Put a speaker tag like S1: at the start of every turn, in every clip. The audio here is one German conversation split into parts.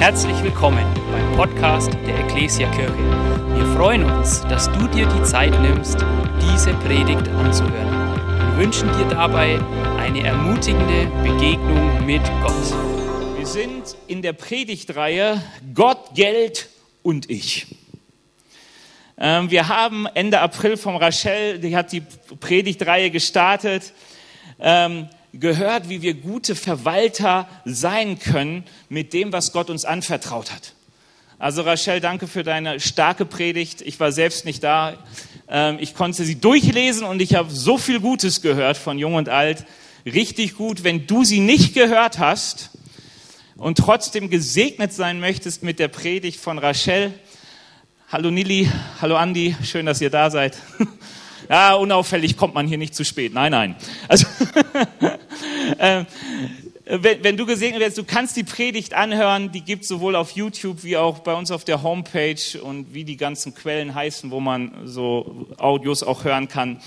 S1: Herzlich willkommen beim Podcast der Ecclesia Kirche. Wir freuen uns, dass du dir die Zeit nimmst, diese Predigt anzuhören. Wir wünschen dir dabei eine ermutigende Begegnung mit Gott.
S2: Wir sind in der Predigtreihe Gott, Geld und ich. Ähm, wir haben Ende April von Rachel, die hat die Predigtreihe gestartet, ähm, gehört, wie wir gute Verwalter sein können mit dem, was Gott uns anvertraut hat. Also Rachel, danke für deine starke Predigt. Ich war selbst nicht da. Ähm, ich konnte sie durchlesen und ich habe so viel Gutes gehört von Jung und Alt. Richtig gut. Wenn du sie nicht gehört hast und trotzdem gesegnet sein möchtest mit der Predigt von Rachel, hallo Nili, hallo Andi, schön, dass ihr da seid. Ja, unauffällig kommt man hier nicht zu spät. Nein, nein. Also, äh, wenn, wenn, du gesegnet wirst, du kannst die Predigt anhören, die gibt es sowohl auf YouTube wie auch bei uns auf der Homepage und wie die ganzen Quellen heißen, wo man so Audios auch hören kann.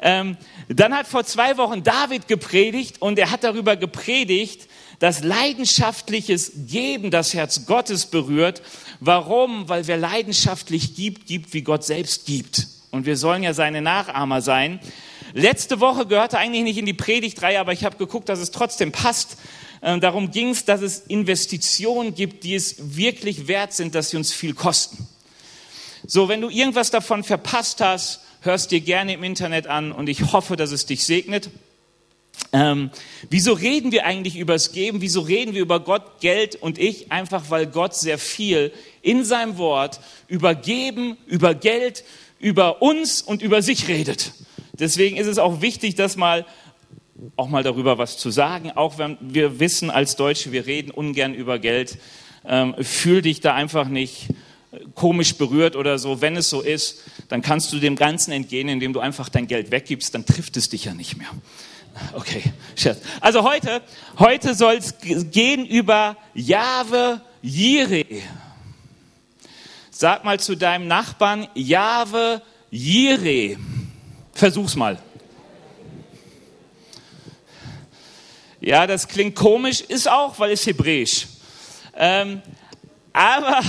S2: Ähm, dann hat vor zwei Wochen David gepredigt und er hat darüber gepredigt, dass leidenschaftliches Geben das Herz Gottes berührt. Warum? Weil wer leidenschaftlich gibt, gibt, wie Gott selbst gibt. Und wir sollen ja seine Nachahmer sein. Letzte Woche gehörte eigentlich nicht in die Predigtreihe, aber ich habe geguckt, dass es trotzdem passt. Ähm, darum ging es, dass es Investitionen gibt, die es wirklich wert sind, dass sie uns viel kosten. So, wenn du irgendwas davon verpasst hast, hörst dir gerne im Internet an und ich hoffe, dass es dich segnet. Ähm, wieso reden wir eigentlich über das Geben? Wieso reden wir über Gott, Geld und ich? Einfach weil Gott sehr viel in seinem Wort über Geben, über Geld, über uns und über sich redet. Deswegen ist es auch wichtig, dass mal auch mal darüber was zu sagen, auch wenn wir wissen als Deutsche, wir reden ungern über Geld. Ähm, fühl dich da einfach nicht komisch berührt oder so. Wenn es so ist, dann kannst du dem Ganzen entgehen, indem du einfach dein Geld weggibst, dann trifft es dich ja nicht mehr. Okay, Scherz. Also heute, heute soll es gehen über Jahwe Jireh. Sag mal zu deinem Nachbarn, Jahwe Jireh. Versuch's mal. Ja, das klingt komisch, ist auch, weil es hebräisch. Ähm, aber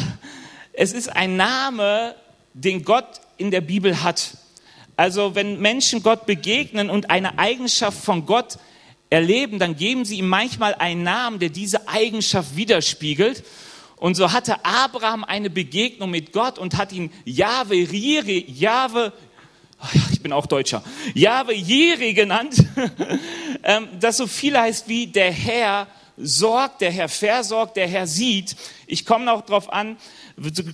S2: es ist ein Name, den Gott in der Bibel hat. Also wenn Menschen Gott begegnen und eine Eigenschaft von Gott erleben, dann geben sie ihm manchmal einen Namen, der diese Eigenschaft widerspiegelt. Und so hatte Abraham eine Begegnung mit Gott und hat ihn Jahwe Riri, Jahwe, ich bin auch Deutscher, Jahwe Jiri genannt, ähm, das so viel heißt wie der Herr sorgt, der Herr versorgt, der Herr sieht. Ich komme noch darauf an,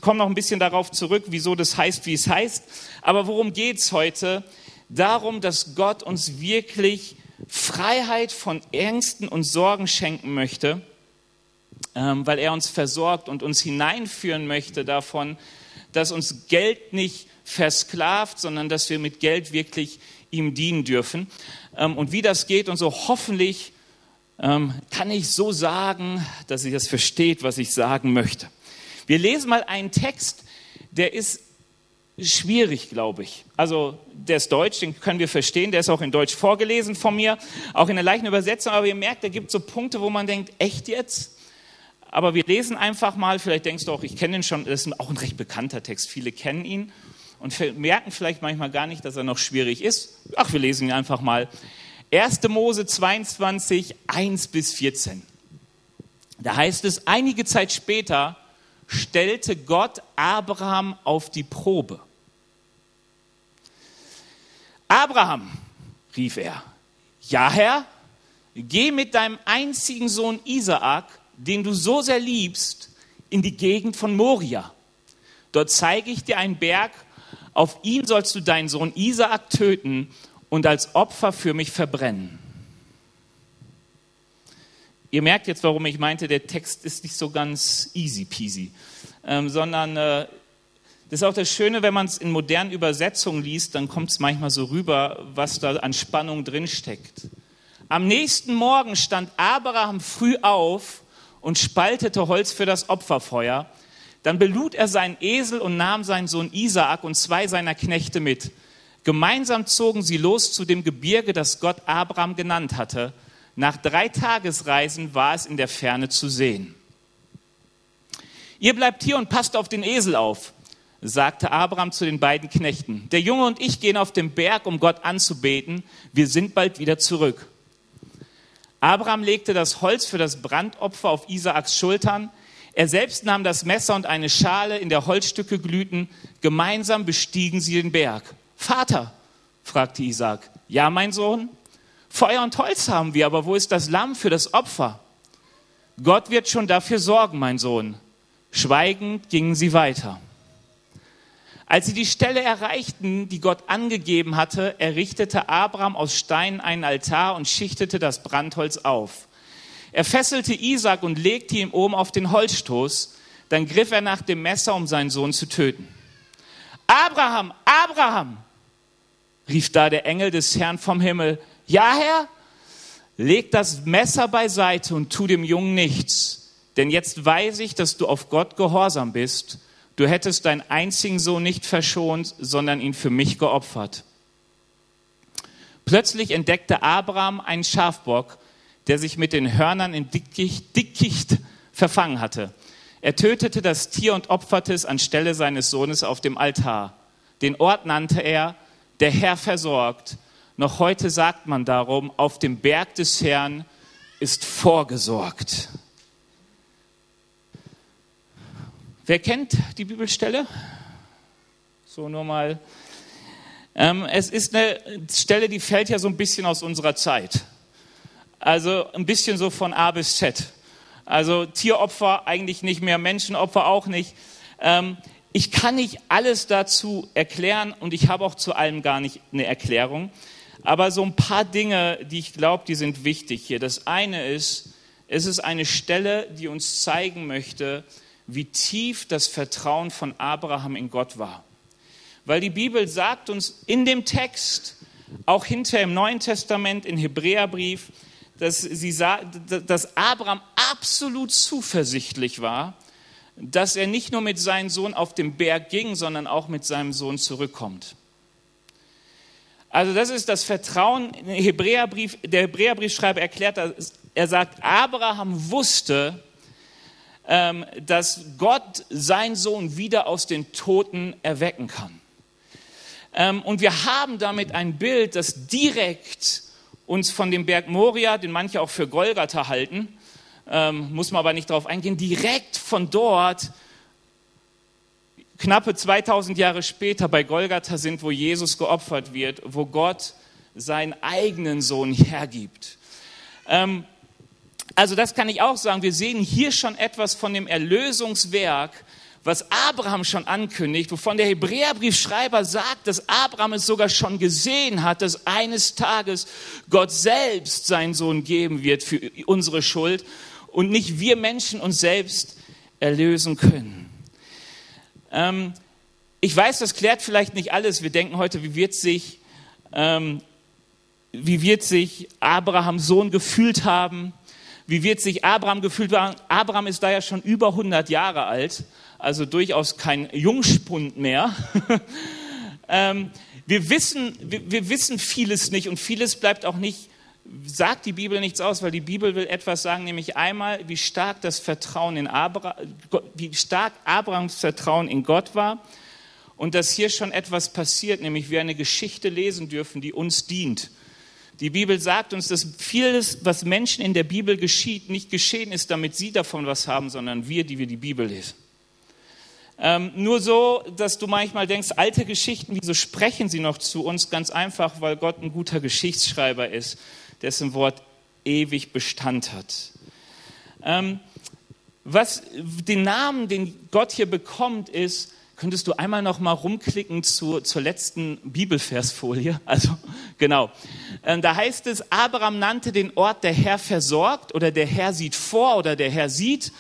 S2: komme noch ein bisschen darauf zurück, wieso das heißt, wie es heißt. Aber worum geht's heute? Darum, dass Gott uns wirklich Freiheit von Ängsten und Sorgen schenken möchte weil er uns versorgt und uns hineinführen möchte davon, dass uns Geld nicht versklavt, sondern dass wir mit Geld wirklich ihm dienen dürfen. Ähm, und wie das geht und so hoffentlich ähm, kann ich so sagen, dass ihr das versteht, was ich sagen möchte. Wir lesen mal einen Text, der ist schwierig, glaube ich. Also der ist deutsch, den können wir verstehen, der ist auch in Deutsch vorgelesen von mir, auch in der leichten Übersetzung, aber ihr merkt, da gibt es so Punkte, wo man denkt, echt jetzt? Aber wir lesen einfach mal, vielleicht denkst du auch, ich kenne ihn schon, das ist auch ein recht bekannter Text, viele kennen ihn und merken vielleicht manchmal gar nicht, dass er noch schwierig ist. Ach, wir lesen ihn einfach mal. 1. Mose 22, 1 bis 14. Da heißt es, einige Zeit später stellte Gott Abraham auf die Probe. Abraham, rief er, ja Herr, geh mit deinem einzigen Sohn Isaak den du so sehr liebst, in die Gegend von Moria. Dort zeige ich dir einen Berg, auf ihn sollst du deinen Sohn Isaak töten und als Opfer für mich verbrennen. Ihr merkt jetzt, warum ich meinte, der Text ist nicht so ganz easy peasy, ähm, sondern äh, das ist auch das Schöne, wenn man es in modernen Übersetzungen liest, dann kommt es manchmal so rüber, was da an Spannung drinsteckt. Am nächsten Morgen stand Abraham früh auf und spaltete Holz für das Opferfeuer. Dann belud er seinen Esel und nahm seinen Sohn Isaak und zwei seiner Knechte mit. Gemeinsam zogen sie los zu dem Gebirge, das Gott Abraham genannt hatte. Nach drei Tagesreisen war es in der Ferne zu sehen. Ihr bleibt hier und passt auf den Esel auf, sagte Abraham zu den beiden Knechten. Der Junge und ich gehen auf den Berg, um Gott anzubeten. Wir sind bald wieder zurück. Abraham legte das Holz für das Brandopfer auf Isaaks Schultern. Er selbst nahm das Messer und eine Schale, in der Holzstücke glühten. Gemeinsam bestiegen sie den Berg. Vater, fragte Isaak. Ja, mein Sohn? Feuer und Holz haben wir, aber wo ist das Lamm für das Opfer? Gott wird schon dafür sorgen, mein Sohn. Schweigend gingen sie weiter. Als sie die Stelle erreichten, die Gott angegeben hatte, errichtete Abraham aus Steinen einen Altar und schichtete das Brandholz auf. Er fesselte Isaac und legte ihn oben auf den Holzstoß. Dann griff er nach dem Messer, um seinen Sohn zu töten. Abraham, Abraham, rief da der Engel des Herrn vom Himmel. Ja, Herr, leg das Messer beiseite und tu dem Jungen nichts. Denn jetzt weiß ich, dass du auf Gott gehorsam bist Du hättest deinen einzigen Sohn nicht verschont, sondern ihn für mich geopfert. Plötzlich entdeckte Abraham einen Schafbock, der sich mit den Hörnern in Dickicht, Dickicht verfangen hatte. Er tötete das Tier und opferte es anstelle seines Sohnes auf dem Altar. Den Ort nannte er, der Herr versorgt. Noch heute sagt man darum, auf dem Berg des Herrn ist vorgesorgt. Wer kennt die Bibelstelle? So nur mal. Ähm, es ist eine Stelle, die fällt ja so ein bisschen aus unserer Zeit. Also ein bisschen so von A bis Z. Also Tieropfer eigentlich nicht mehr, Menschenopfer auch nicht. Ähm, ich kann nicht alles dazu erklären und ich habe auch zu allem gar nicht eine Erklärung. Aber so ein paar Dinge, die ich glaube, die sind wichtig hier. Das eine ist, es ist eine Stelle, die uns zeigen möchte, wie tief das Vertrauen von Abraham in Gott war. Weil die Bibel sagt uns in dem Text, auch hinter im Neuen Testament, im Hebräerbrief, dass, sie, dass Abraham absolut zuversichtlich war, dass er nicht nur mit seinem Sohn auf den Berg ging, sondern auch mit seinem Sohn zurückkommt. Also das ist das Vertrauen. Hebräerbrief, der Hebräerbriefschreiber erklärt, er sagt, Abraham wusste, dass Gott seinen Sohn wieder aus den Toten erwecken kann. Ähm, und wir haben damit ein Bild, das direkt uns von dem Berg Moria, den manche auch für Golgatha halten, ähm, muss man aber nicht darauf eingehen, direkt von dort knappe 2000 Jahre später bei Golgatha sind, wo Jesus geopfert wird, wo Gott seinen eigenen Sohn hergibt. Also das kann ich auch sagen. Wir sehen hier schon etwas von dem Erlösungswerk, was Abraham schon ankündigt, wovon der Hebräerbriefschreiber sagt, dass Abraham es sogar schon gesehen hat, dass eines Tages Gott selbst seinen Sohn geben wird für unsere Schuld und nicht wir Menschen uns selbst erlösen können. Ähm, ich weiß, das klärt vielleicht nicht alles. Wir denken heute, wie wird sich, ähm, wie wird sich Abrahams Sohn gefühlt haben? Wie wird sich Abraham gefühlt haben? Abraham ist da ja schon über 100 Jahre alt, also durchaus kein Jungspund mehr. ähm, wir, wissen, wir, wir wissen vieles nicht und vieles bleibt auch nicht, sagt die Bibel nichts aus, weil die Bibel will etwas sagen, nämlich einmal, wie stark das Vertrauen in Abraham, wie stark Abrahams Vertrauen in Gott war und dass hier schon etwas passiert, nämlich wir eine Geschichte lesen dürfen, die uns dient die Bibel sagt uns, dass vieles, was Menschen in der Bibel geschieht, nicht geschehen ist, damit sie davon was haben, sondern wir, die wir die Bibel lesen. Ähm, nur so, dass du manchmal denkst, alte Geschichten, wieso sprechen sie noch zu uns? Ganz einfach, weil Gott ein guter Geschichtsschreiber ist, dessen Wort ewig Bestand hat. Ähm, was den Namen, den Gott hier bekommt, ist Könntest du einmal noch mal rumklicken zu, zur letzten Bibelversfolie? Also genau. Ähm, da heißt es, Abraham nannte den Ort der Herr versorgt oder der Herr sieht vor oder der Herr sieht.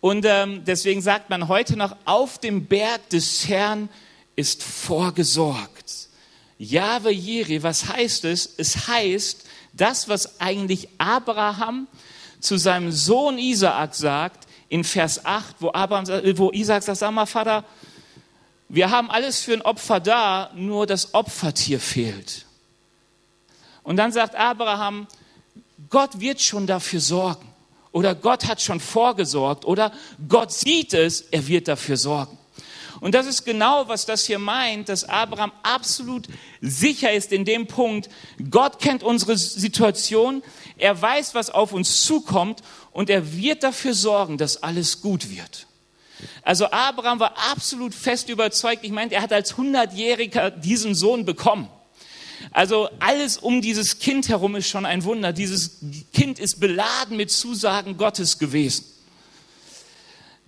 S2: Und ähm, deswegen sagt man heute noch, auf dem Berg des Herrn ist vorgesorgt. Jahwe Jiri, was heißt es? Es heißt, das, was eigentlich Abraham zu seinem Sohn Isaak sagt, in Vers 8, wo, Abraham, wo Isaac sagt, sag mal, Vater, wir haben alles für ein Opfer da, nur das Opfertier fehlt. Und dann sagt Abraham, Gott wird schon dafür sorgen. oder Gott hat schon vorgesorgt oder Gott sieht es, er wird dafür sorgen. Und das ist genau, was das hier meint, dass Abraham absolut sicher ist in dem Punkt, Gott kennt unsere Situation, er weiß, was auf uns zukommt und er wird dafür sorgen, dass alles gut wird. Also Abraham war absolut fest überzeugt. Ich meine, er hat als 100-Jähriger diesen Sohn bekommen. Also alles um dieses Kind herum ist schon ein Wunder. Dieses Kind ist beladen mit Zusagen Gottes gewesen.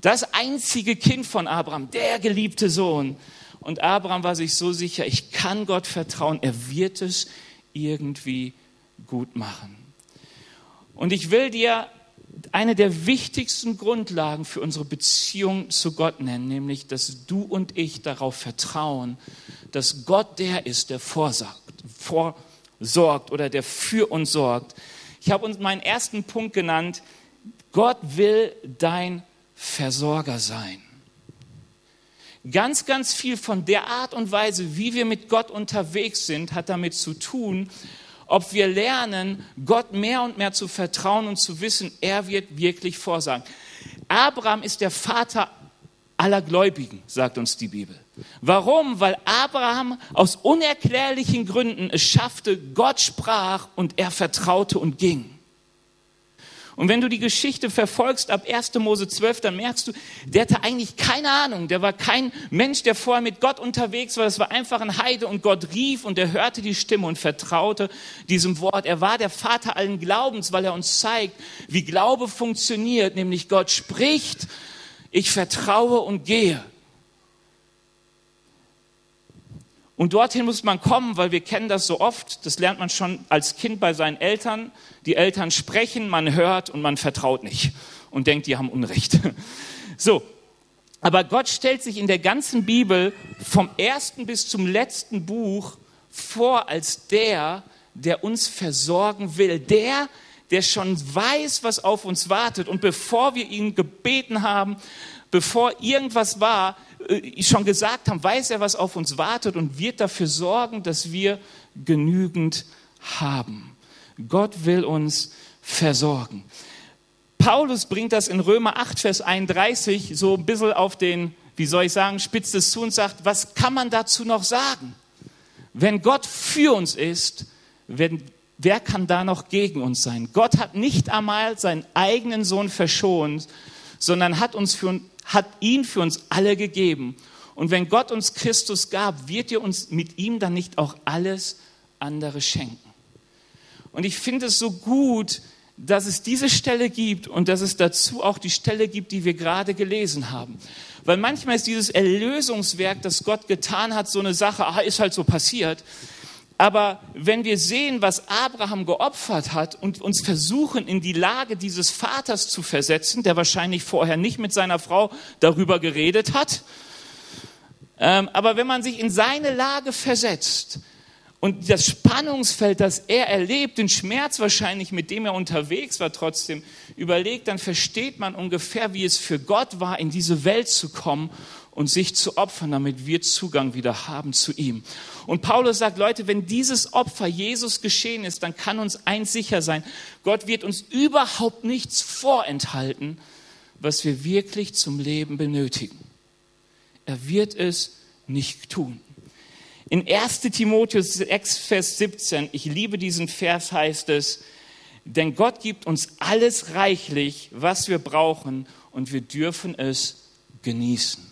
S2: Das einzige Kind von Abraham, der geliebte Sohn. Und Abraham war sich so sicher, ich kann Gott vertrauen, er wird es irgendwie gut machen. Und ich will dir eine der wichtigsten Grundlagen für unsere Beziehung zu Gott nennen, nämlich, dass du und ich darauf vertrauen, dass Gott der ist, der vorsorgt, vorsorgt oder der für uns sorgt. Ich habe uns meinen ersten Punkt genannt, Gott will dein Versorger sein. Ganz, ganz viel von der Art und Weise, wie wir mit Gott unterwegs sind, hat damit zu tun, ob wir lernen, Gott mehr und mehr zu vertrauen und zu wissen, er wird wirklich vorsagen. Abraham ist der Vater aller Gläubigen, sagt uns die Bibel. Warum? Weil Abraham aus unerklärlichen Gründen es schaffte, Gott sprach und er vertraute und ging. Und wenn du die Geschichte verfolgst ab 1. Mose 12, dann merkst du, der hatte eigentlich keine Ahnung. Der war kein Mensch, der vorher mit Gott unterwegs war. Das war einfach ein Heide und Gott rief und er hörte die Stimme und vertraute diesem Wort. Er war der Vater allen Glaubens, weil er uns zeigt, wie Glaube funktioniert. Nämlich Gott spricht, ich vertraue und gehe. Und dorthin muss man kommen, weil wir kennen das so oft, das lernt man schon als Kind bei seinen Eltern. Die Eltern sprechen, man hört und man vertraut nicht und denkt, die haben Unrecht. So, aber Gott stellt sich in der ganzen Bibel vom ersten bis zum letzten Buch vor als der, der uns versorgen will, der, der schon weiß, was auf uns wartet. Und bevor wir ihn gebeten haben, bevor irgendwas war, äh, schon gesagt haben, weiß er, was auf uns wartet und wird dafür sorgen, dass wir genügend haben. Gott will uns versorgen. Paulus bringt das in Römer 8, Vers 31 so ein bisschen auf den, wie soll ich sagen, spitzt es zu und sagt, was kann man dazu noch sagen? Wenn Gott für uns ist, wenn, wer kann da noch gegen uns sein? Gott hat nicht einmal seinen eigenen Sohn verschont, sondern hat uns für, hat ihn für uns alle gegeben. Und wenn Gott uns Christus gab, wird er uns mit ihm dann nicht auch alles andere schenken. Und ich finde es so gut, dass es diese Stelle gibt und dass es dazu auch die Stelle gibt, die wir gerade gelesen haben. Weil manchmal ist dieses Erlösungswerk, das Gott getan hat, so eine Sache, ah, ist halt so passiert. Aber wenn wir sehen, was Abraham geopfert hat und uns versuchen, in die Lage dieses Vaters zu versetzen, der wahrscheinlich vorher nicht mit seiner Frau darüber geredet hat, ähm, aber wenn man sich in seine Lage versetzt und das Spannungsfeld, das er erlebt, den Schmerz wahrscheinlich, mit dem er unterwegs war, trotzdem überlegt, dann versteht man ungefähr, wie es für Gott war, in diese Welt zu kommen und sich zu opfern, damit wir Zugang wieder haben zu ihm. Und Paulus sagt, Leute, wenn dieses Opfer Jesus geschehen ist, dann kann uns eins sicher sein, Gott wird uns überhaupt nichts vorenthalten, was wir wirklich zum Leben benötigen. Er wird es nicht tun. In 1 Timotheus 6, Vers 17, ich liebe diesen Vers, heißt es, denn Gott gibt uns alles reichlich, was wir brauchen, und wir dürfen es genießen.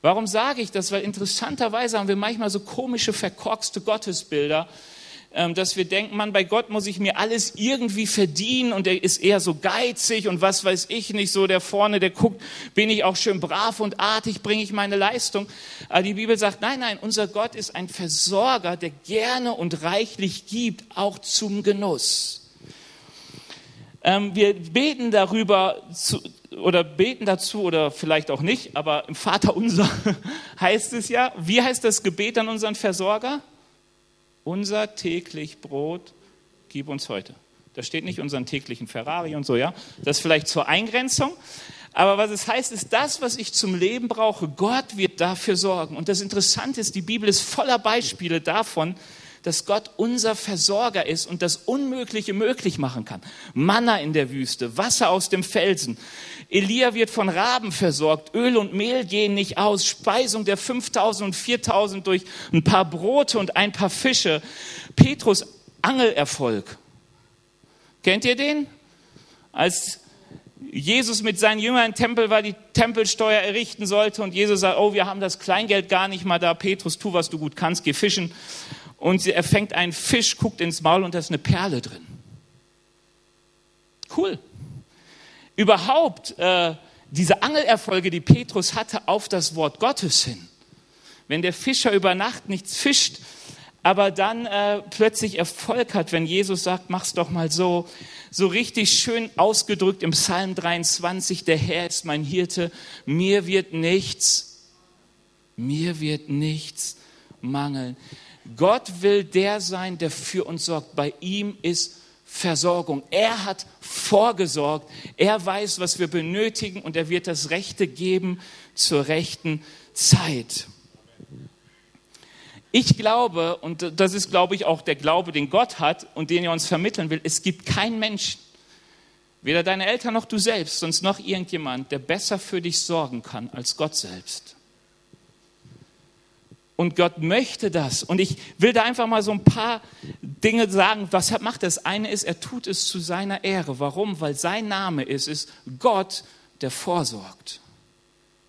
S2: Warum sage ich das? Weil interessanterweise haben wir manchmal so komische, verkorkste Gottesbilder, ähm, dass wir denken, man, bei Gott muss ich mir alles irgendwie verdienen und er ist eher so geizig und was weiß ich nicht, so der vorne, der guckt, bin ich auch schön brav und artig, bringe ich meine Leistung. Aber die Bibel sagt, nein, nein, unser Gott ist ein Versorger, der gerne und reichlich gibt, auch zum Genuss. Ähm, wir beten darüber, oder beten dazu oder vielleicht auch nicht, aber im Vater unser heißt es ja, wie heißt das Gebet an unseren Versorger? Unser täglich Brot gib uns heute. Da steht nicht unseren täglichen Ferrari und so, ja. Das vielleicht zur Eingrenzung. Aber was es heißt, ist das, was ich zum Leben brauche. Gott wird dafür sorgen. Und das Interessante ist, die Bibel ist voller Beispiele davon, dass Gott unser Versorger ist und das Unmögliche möglich machen kann. Manna in der Wüste, Wasser aus dem Felsen. Elia wird von Raben versorgt, Öl und Mehl gehen nicht aus, Speisung der 5000 und 4000 durch ein paar Brote und ein paar Fische. Petrus Angelerfolg. Kennt ihr den? Als Jesus mit seinen Jüngern im Tempel war, die Tempelsteuer errichten sollte und Jesus sagt, oh, wir haben das Kleingeld gar nicht mal da. Petrus, tu, was du gut kannst, geh fischen. Und er fängt einen Fisch, guckt ins Maul und da ist eine Perle drin. Cool. Überhaupt äh, diese Angelerfolge, die Petrus hatte auf das Wort Gottes hin. Wenn der Fischer über Nacht nichts fischt, aber dann äh, plötzlich Erfolg hat, wenn Jesus sagt, mach's doch mal so, so richtig schön ausgedrückt im Psalm 23, der Herr ist mein Hirte, mir wird nichts, mir wird nichts mangeln. Gott will der sein, der für uns sorgt. Bei ihm ist Versorgung. Er hat vorgesorgt. Er weiß, was wir benötigen und er wird das Rechte geben zur rechten Zeit. Ich glaube, und das ist, glaube ich, auch der Glaube, den Gott hat und den er uns vermitteln will, es gibt keinen Menschen, weder deine Eltern noch du selbst, sonst noch irgendjemand, der besser für dich sorgen kann als Gott selbst. Und Gott möchte das. Und ich will da einfach mal so ein paar Dinge sagen. Was macht das? Eine ist, er tut es zu seiner Ehre. Warum? Weil sein Name ist, ist Gott, der vorsorgt.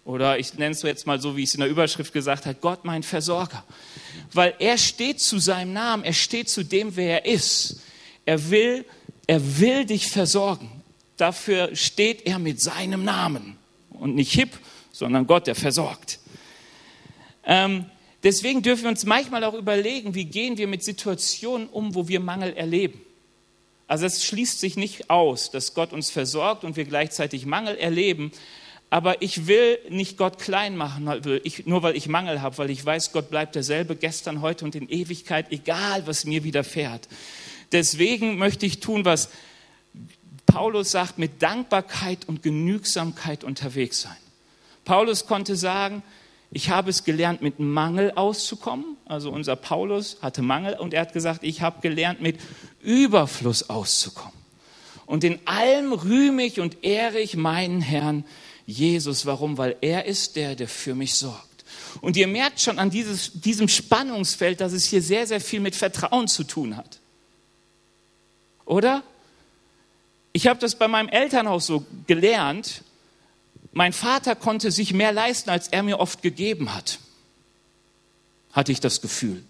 S2: Oder ich nenne es jetzt mal so, wie ich es in der Überschrift gesagt habe, Gott mein Versorger. Weil er steht zu seinem Namen, er steht zu dem, wer er ist. Er will, er will dich versorgen. Dafür steht er mit seinem Namen. Und nicht hip, sondern Gott, der versorgt. Ähm, deswegen dürfen wir uns manchmal auch überlegen, wie gehen wir mit Situationen um, wo wir Mangel erleben. Also es schließt sich nicht aus, dass Gott uns versorgt und wir gleichzeitig Mangel erleben. Aber ich will nicht Gott klein machen, nur weil ich Mangel habe, weil ich weiß, Gott bleibt derselbe gestern, heute und in Ewigkeit, egal was mir widerfährt. Deswegen möchte ich tun, was Paulus sagt, mit Dankbarkeit und Genügsamkeit unterwegs sein. Paulus konnte sagen, ich habe es gelernt, mit Mangel auszukommen. Also unser Paulus hatte Mangel und er hat gesagt, ich habe gelernt, mit Überfluss auszukommen. Und in allem rühme ich und ehre ich meinen Herrn Jesus. Warum? Weil er ist der, der für mich sorgt. Und ihr merkt schon an dieses, diesem Spannungsfeld, dass es hier sehr, sehr viel mit Vertrauen zu tun hat. Oder? Ich habe das bei meinem Elternhaus so gelernt. Mein Vater konnte sich mehr leisten, als er mir oft gegeben hat. Hatte ich das Gefühl.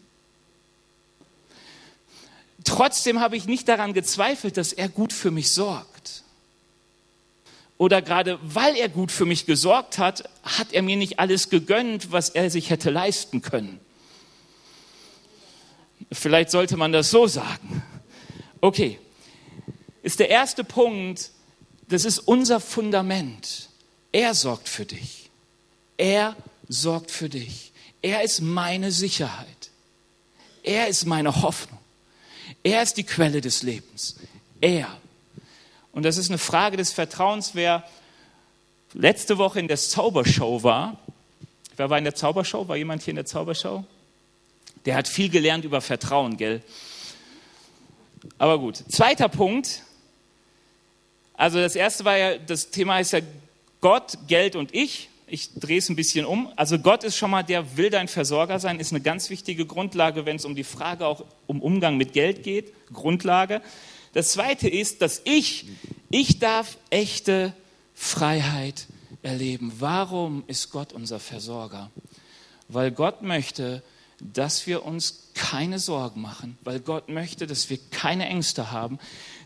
S2: Trotzdem habe ich nicht daran gezweifelt, dass er gut für mich sorgt oder gerade weil er gut für mich gesorgt hat, hat er mir nicht alles gegönnt, was er sich hätte leisten können. Vielleicht sollte man das so sagen. Okay, ist der erste Punkt, das ist unser Fundament. Er sorgt für dich. Er sorgt für dich. Er ist meine Sicherheit. Er ist meine Hoffnung. Er ist die Quelle des Lebens. Er und das ist eine Frage des Vertrauens. Wer letzte Woche in der Zaubershow war, wer war in der Zaubershow? War jemand hier in der Zaubershow? Der hat viel gelernt über Vertrauen, gell? Aber gut. Zweiter Punkt. Also das erste war ja, das Thema ist ja Gott, Geld und ich. Ich drehe es ein bisschen um. Also Gott ist schon mal der will dein Versorger sein, ist eine ganz wichtige Grundlage, wenn es um die Frage auch um Umgang mit Geld geht. Grundlage. Das zweite ist, dass ich, ich darf echte Freiheit erleben. Warum ist Gott unser Versorger? Weil Gott möchte, dass wir uns keine Sorgen machen, weil Gott möchte, dass wir keine Ängste haben,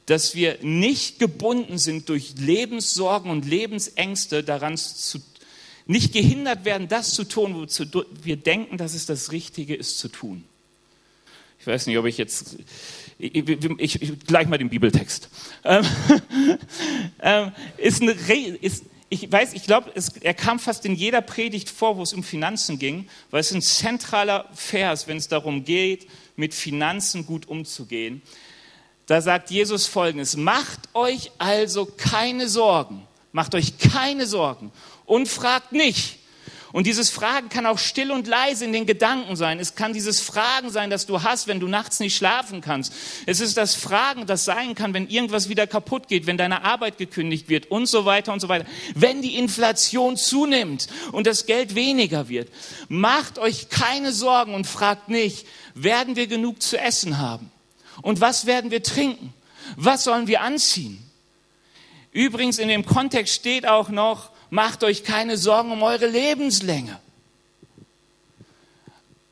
S2: dass wir nicht gebunden sind durch Lebenssorgen und Lebensängste daran zu nicht gehindert werden, das zu tun, wozu wir denken, dass es das Richtige ist zu tun. Ich weiß nicht, ob ich jetzt ich, ich, ich, gleich mal den Bibeltext. Ähm, ähm, ist eine, ist, ich weiß, ich glaube, er kam fast in jeder Predigt vor, wo es um Finanzen ging, weil es ein zentraler Vers, wenn es darum geht, mit Finanzen gut umzugehen. Da sagt Jesus folgendes, macht euch also keine Sorgen, macht euch keine Sorgen und fragt nicht. Und dieses Fragen kann auch still und leise in den Gedanken sein. Es kann dieses Fragen sein, das du hast, wenn du nachts nicht schlafen kannst. Es ist das Fragen, das sein kann, wenn irgendwas wieder kaputt geht, wenn deine Arbeit gekündigt wird und so weiter und so weiter. Wenn die Inflation zunimmt und das Geld weniger wird. Macht euch keine Sorgen und fragt nicht, werden wir genug zu essen haben? Und was werden wir trinken? Was sollen wir anziehen? Übrigens in dem Kontext steht auch noch, macht euch keine Sorgen um eure Lebenslänge.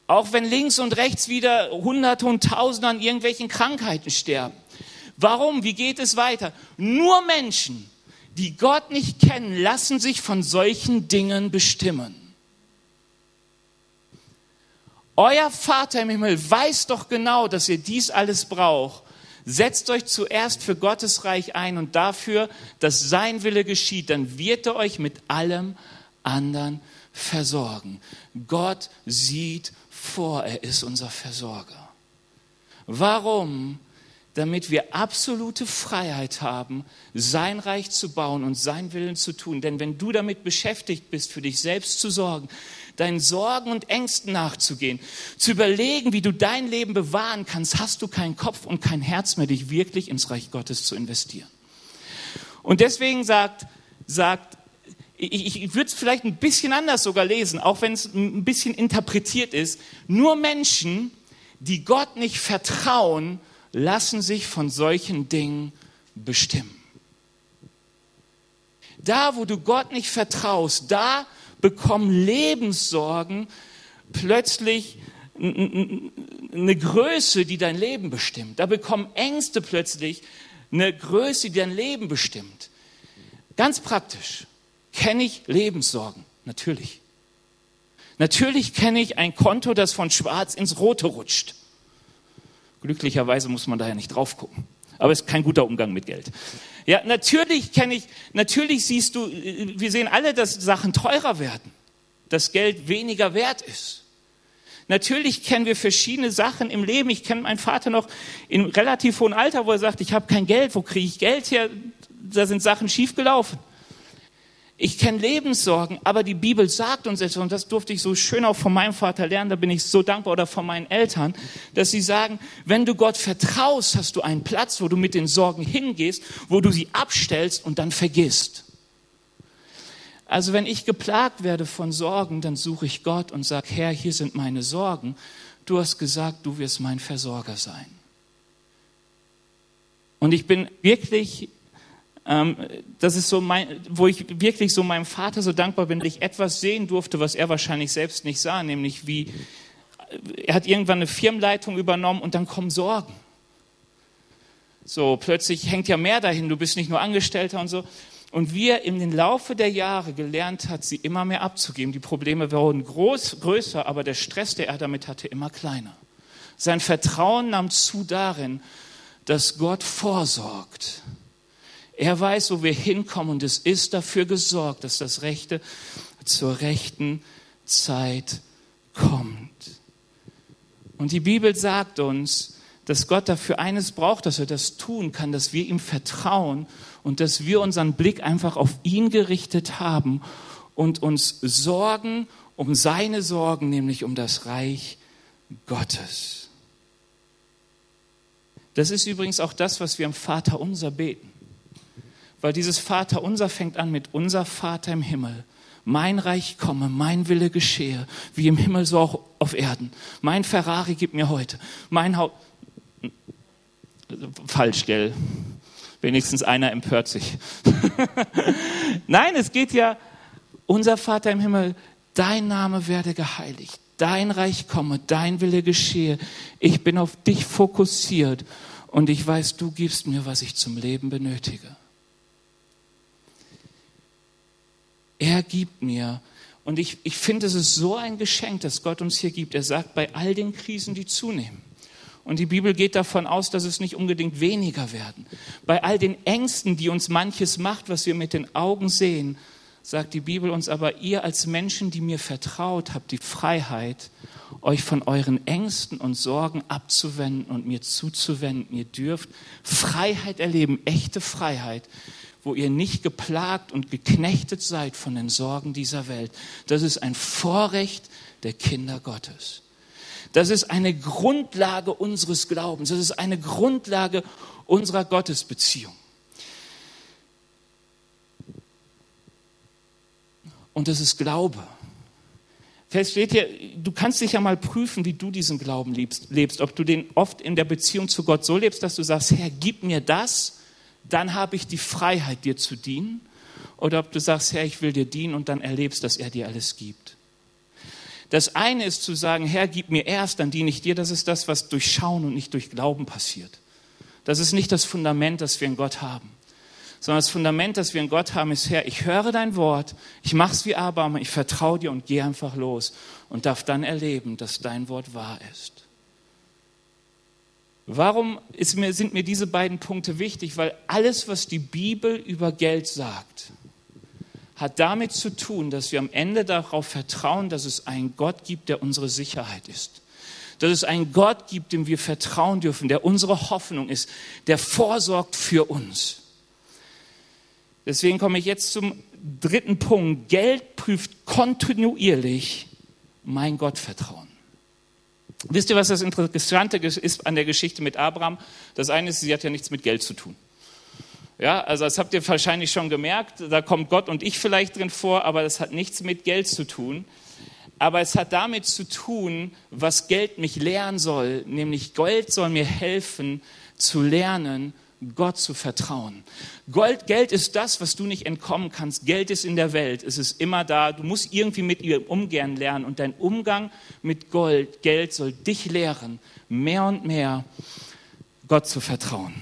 S2: Auch wenn links und rechts wieder Hunderte und Tausende an irgendwelchen Krankheiten sterben. Warum? Wie geht es weiter? Nur Menschen, die Gott nicht kennen, lassen sich von solchen Dingen bestimmen. Euer Vater im Himmel weiß doch genau, dass ihr dies alles braucht Setzt euch zuerst für Gottes Reich ein und dafür, dass sein Wille geschieht, dann wird er euch mit allem anderen versorgen. Gott sieht vor, er ist unser Versorger. Warum? Damit wir absolute Freiheit haben, sein Reich zu bauen und sein Willen zu tun. Denn wenn du damit beschäftigt bist, für dich selbst zu sorgen, deinen Sorgen und Ängsten nachzugehen, zu überlegen, wie du dein Leben bewahren kannst, hast du keinen Kopf und kein Herz mehr, dich wirklich ins Reich Gottes zu investieren. Und deswegen sagt, sagt ich, ich würde es vielleicht ein bisschen anders sogar lesen, auch wenn es ein bisschen interpretiert ist. Nur Menschen, die Gott nicht vertrauen, lassen sich von solchen Dingen bestimmen. Da, wo du Gott nicht vertraust, da bekommen Lebenssorgen plötzlich eine Größe, die dein Leben bestimmt. Da bekommen Ängste plötzlich eine Größe, die dein Leben bestimmt. Ganz praktisch kenne ich Lebenssorgen, natürlich. Natürlich kenne ich ein Konto, das von schwarz ins rote rutscht. Glücklicherweise muss man da ja nicht drauf gucken. Aber es ist kein guter Umgang mit Geld. Ja, natürlich kenne ich, natürlich siehst du, wir sehen alle, dass Sachen teurer werden, dass Geld weniger wert ist. Natürlich kennen wir verschiedene Sachen im Leben. Ich kenne meinen Vater noch in relativ hohem Alter, wo er sagt, ich habe kein Geld, wo kriege ich Geld her? Da sind Sachen schiefgelaufen. Ich kenne Lebenssorgen, aber die Bibel sagt uns etwas, und das durfte ich so schön auch von meinem Vater lernen, da bin ich so dankbar, oder von meinen Eltern, dass sie sagen, wenn du Gott vertraust, hast du einen Platz, wo du mit den Sorgen hingehst, wo du sie abstellst und dann vergisst. Also wenn ich geplagt werde von Sorgen, dann suche ich Gott und sage, Herr, hier sind meine Sorgen. Du hast gesagt, du wirst mein Versorger sein. Und ich bin wirklich ähm, das ist so mein, wo ich wirklich so meinem Vater so dankbar bin, dass ich etwas sehen durfte, was er wahrscheinlich selbst nicht sah, nämlich wie er hat irgendwann eine Firmenleitung übernommen und dann kommen Sorgen. So, plötzlich hängt ja mehr dahin, du bist nicht nur Angestellter und so. Und wie er im Laufe der Jahre gelernt hat, sie immer mehr abzugeben. Die Probleme wurden groß, größer, aber der Stress, der er damit hatte, immer kleiner. Sein Vertrauen nahm zu darin, dass Gott vorsorgt er weiß, wo wir hinkommen und es ist dafür gesorgt, dass das Rechte zur rechten Zeit kommt. Und die Bibel sagt uns, dass Gott dafür eines braucht, dass er das tun kann, dass wir ihm vertrauen und dass wir unseren Blick einfach auf ihn gerichtet haben und uns sorgen um seine Sorgen, nämlich um das Reich Gottes. Das ist übrigens auch das, was wir am Vater unser beten. Weil dieses Vater unser fängt an mit unser Vater im Himmel. Mein Reich komme, mein Wille geschehe, wie im Himmel so auch auf Erden. Mein Ferrari gibt mir heute. Mein Haus. Falsch, gell? Wenigstens einer empört sich. Nein, es geht ja, unser Vater im Himmel, dein Name werde geheiligt, dein Reich komme, dein Wille geschehe. Ich bin auf dich fokussiert und ich weiß, du gibst mir, was ich zum Leben benötige. Er gibt mir. Und ich, ich finde, es ist so ein Geschenk, das Gott uns hier gibt. Er sagt, bei all den Krisen, die zunehmen. Und die Bibel geht davon aus, dass es nicht unbedingt weniger werden. Bei all den Ängsten, die uns manches macht, was wir mit den Augen sehen, sagt die Bibel uns aber, ihr als Menschen, die mir vertraut, habt die Freiheit, euch von euren Ängsten und Sorgen abzuwenden und mir zuzuwenden. Ihr dürft Freiheit erleben, echte Freiheit, wo ihr nicht geplagt und geknechtet seid von den Sorgen dieser Welt. Das ist ein Vorrecht der Kinder Gottes. Das ist eine Grundlage unseres Glaubens. Das ist eine Grundlage unserer Gottesbeziehung. Und das ist Glaube. Versteht ihr, du kannst dich ja mal prüfen, wie du diesen Glauben lebst, lebst, ob du den oft in der Beziehung zu Gott so lebst, dass du sagst, Herr, gib mir das, dann habe ich die Freiheit, dir zu dienen, oder ob du sagst, Herr, ich will dir dienen und dann erlebst, dass er dir alles gibt. Das eine ist zu sagen, Herr, gib mir erst, dann diene ich dir. Das ist das, was durch Schauen und nicht durch Glauben passiert. Das ist nicht das Fundament, das wir in Gott haben sondern das Fundament, das wir in Gott haben, ist, Herr, ich höre dein Wort, ich mache es wie Abraham, ich vertraue dir und gehe einfach los und darf dann erleben, dass dein Wort wahr ist. Warum mir, sind mir diese beiden Punkte wichtig? Weil alles, was die Bibel über Geld sagt, hat damit zu tun, dass wir am Ende darauf vertrauen, dass es einen Gott gibt, der unsere Sicherheit ist. Dass es einen Gott gibt, dem wir vertrauen dürfen, der unsere Hoffnung ist, der vorsorgt für uns. Deswegen komme ich jetzt zum dritten Punkt. Geld prüft kontinuierlich mein Gottvertrauen. Wisst ihr, was das Interessante ist an der Geschichte mit Abraham? Das eine ist, sie hat ja nichts mit Geld zu tun. Ja, also das habt ihr wahrscheinlich schon gemerkt. Da kommt Gott und ich vielleicht drin vor, aber das hat nichts mit Geld zu tun. Aber es hat damit zu tun, was Geld mich lehren soll, nämlich Geld soll mir helfen zu lernen, Gott zu vertrauen. Gold, Geld ist das, was du nicht entkommen kannst. Geld ist in der Welt, es ist immer da. Du musst irgendwie mit ihr umgehen lernen und dein Umgang mit Gold, Geld soll dich lehren, mehr und mehr Gott zu vertrauen.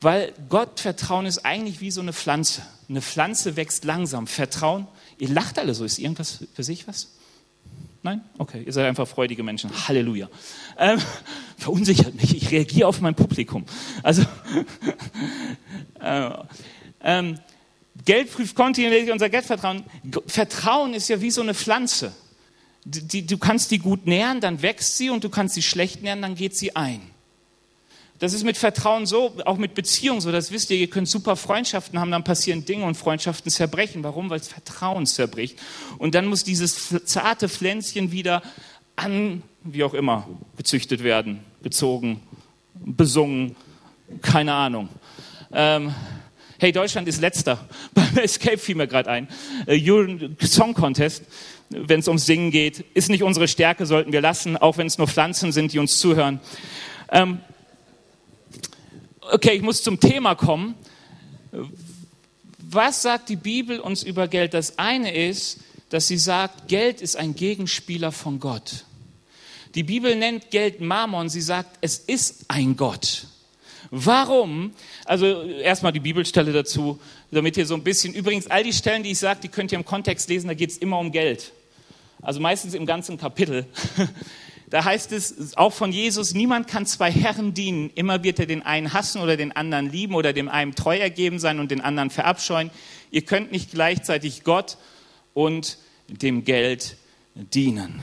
S2: Weil Gott vertrauen ist eigentlich wie so eine Pflanze. Eine Pflanze wächst langsam. Vertrauen, ihr lacht alle so, ist irgendwas für sich was? Nein? Okay, ihr seid einfach freudige Menschen. Halleluja. Ähm, verunsichert mich, ich reagiere auf mein Publikum. Also, äh, ähm, Geld prüft kontinuierlich unser Geldvertrauen. Vertrauen ist ja wie so eine Pflanze. Die, die, du kannst die gut nähren, dann wächst sie und du kannst sie schlecht nähren, dann geht sie ein. Das ist mit Vertrauen so, auch mit Beziehungen so, das wisst ihr, ihr könnt super Freundschaften haben, dann passieren Dinge und Freundschaften zerbrechen. Warum? Weil es Vertrauen zerbricht. Und dann muss dieses zarte Pflänzchen wieder an, wie auch immer, gezüchtet werden, gezogen, besungen, keine Ahnung. Ähm, hey, Deutschland ist letzter. Beim Escape fiel mir gerade ein. Äh, Song Contest, wenn es ums Singen geht, ist nicht unsere Stärke, sollten wir lassen, auch wenn es nur Pflanzen sind, die uns zuhören. Ähm, okay, ich muss zum Thema kommen. Was sagt die Bibel uns über Geld? Das eine ist, dass sie sagt, Geld ist ein Gegenspieler von Gott. Die Bibel nennt Geld Mammon, sie sagt, es ist ein Gott. Warum? Also erstmal die Bibelstelle dazu, damit ihr so ein bisschen, übrigens all die Stellen, die ich sage, die könnt ihr im Kontext lesen, da geht es immer um Geld. Also meistens im ganzen Kapitel. Da heißt es auch von Jesus, niemand kann zwei Herren dienen. Immer wird er den einen hassen oder den anderen lieben oder dem einen treu ergeben sein und den anderen verabscheuen. Ihr könnt nicht gleichzeitig Gott und dem Geld dienen.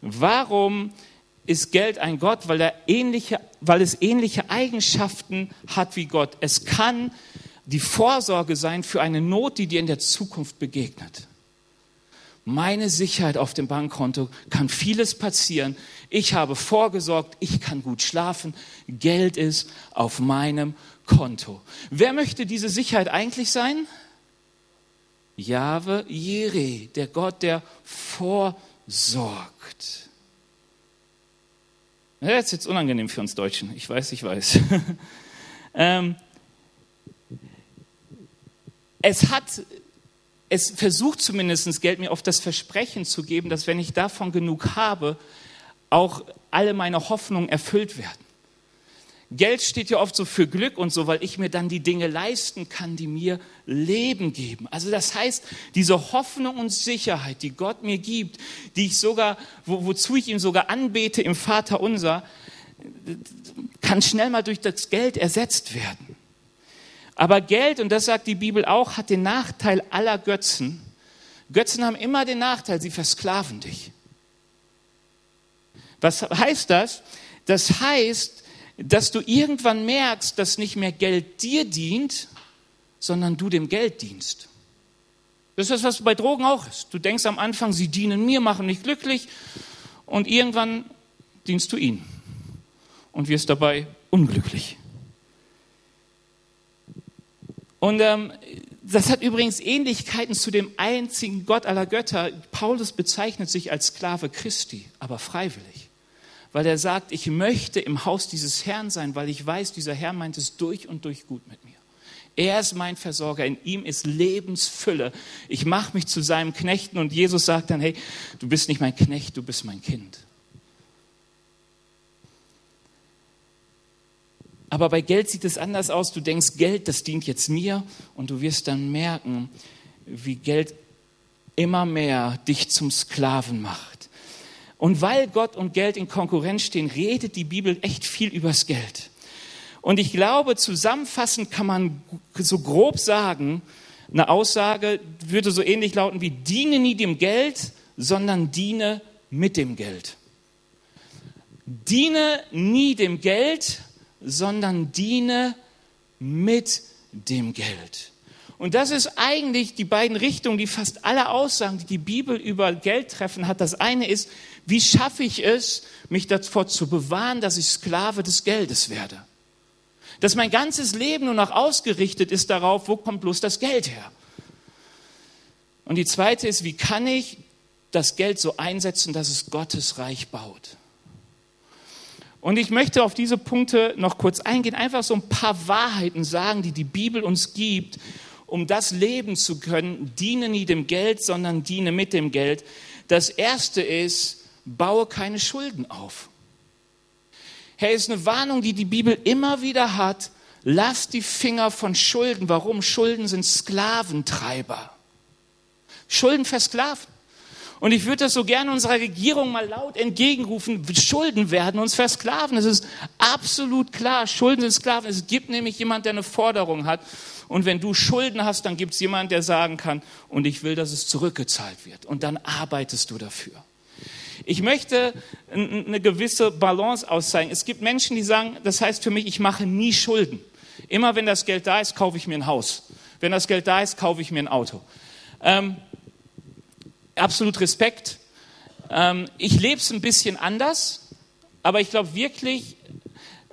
S2: Warum ist Geld ein Gott? Weil, er ähnliche, weil es ähnliche Eigenschaften hat wie Gott. Es kann die Vorsorge sein für eine Not, die dir in der Zukunft begegnet meine Sicherheit auf dem Bankkonto, kann vieles passieren. Ich habe vorgesorgt, ich kann gut schlafen, Geld ist auf meinem Konto. Wer möchte diese Sicherheit eigentlich sein? Jahwe Jireh, der Gott, der vorsorgt. Das ist jetzt unangenehm für uns Deutschen. Ich weiß, ich weiß. ähm, es hat es versucht zumindest Geld mir oft das Versprechen zu geben, dass wenn ich davon genug habe, auch alle meine Hoffnungen erfüllt werden. Geld steht ja oft so für Glück und so, weil ich mir dann die Dinge leisten kann, die mir Leben geben. Also das heißt, diese Hoffnung und Sicherheit, die Gott mir gibt, die ich sogar, wo, wozu ich ihn sogar anbete im Vater unser, kann schnell mal durch das Geld ersetzt werden. Aber Geld, und das sagt die Bibel auch, hat den Nachteil aller Götzen. Götzen haben immer den Nachteil, sie versklaven dich. Was heißt das? Das heißt, dass du irgendwann merkst, dass nicht mehr Geld dir dient, sondern du dem Geld dienst. Das ist das, was bei Drogen auch ist. Du denkst am Anfang, sie dienen mir, machen mich glücklich und irgendwann dienst du ihnen und wirst dabei unglücklich. Und ähm, das hat übrigens Ähnlichkeiten zu dem einzigen Gott aller Götter. Paulus bezeichnet sich als Sklave Christi, aber freiwillig. Weil er sagt, ich möchte im Haus dieses Herrn sein, weil ich weiß, dieser Herr meint es durch und durch gut mit mir. Er ist mein Versorger, in ihm ist Lebensfülle. Ich mache mich zu seinem Knechten und Jesus sagt dann, hey, du bist nicht mein Knecht, du bist mein Kind. Aber bei Geld sieht es anders aus. Du denkst, Geld, das dient jetzt mir. Und du wirst dann merken, wie Geld immer mehr dich zum Sklaven macht. Und weil Gott und Geld in Konkurrenz stehen, redet die Bibel echt viel übers Geld. Und ich glaube, zusammenfassend kann man so grob sagen, eine Aussage würde so ähnlich lauten wie, diene nie dem Geld, sondern diene mit dem Geld. Diene nie dem Geld, sondern diene mit dem Geld. Und das ist eigentlich die beiden Richtungen, die fast alle Aussagen, die die Bibel über Geld treffen hat. Das eine ist, wie schaffe ich es, mich davor zu bewahren, dass ich Sklave des Geldes werde? Dass mein ganzes Leben nur noch ausgerichtet ist darauf, wo kommt bloß das Geld her? Und die zweite ist, wie kann ich das Geld so einsetzen, dass es Gottes Reich baut? Und ich möchte auf diese Punkte noch kurz eingehen, einfach so ein paar Wahrheiten sagen, die die Bibel uns gibt, um das leben zu können. Diene nie dem Geld, sondern diene mit dem Geld. Das erste ist, baue keine Schulden auf. Hey, ist eine Warnung, die die Bibel immer wieder hat. Lass die Finger von Schulden. Warum? Schulden sind Sklaventreiber. Schulden versklaven. Und ich würde das so gerne unserer Regierung mal laut entgegenrufen. Schulden werden uns versklaven. Es ist absolut klar. Schulden sind Sklaven. Es gibt nämlich jemand, der eine Forderung hat. Und wenn du Schulden hast, dann gibt es jemand, der sagen kann, und ich will, dass es zurückgezahlt wird. Und dann arbeitest du dafür. Ich möchte eine gewisse Balance auszeigen. Es gibt Menschen, die sagen, das heißt für mich, ich mache nie Schulden. Immer wenn das Geld da ist, kaufe ich mir ein Haus. Wenn das Geld da ist, kaufe ich mir ein Auto. Ähm, absolut Respekt. Ähm, ich lebe es ein bisschen anders, aber ich glaube wirklich,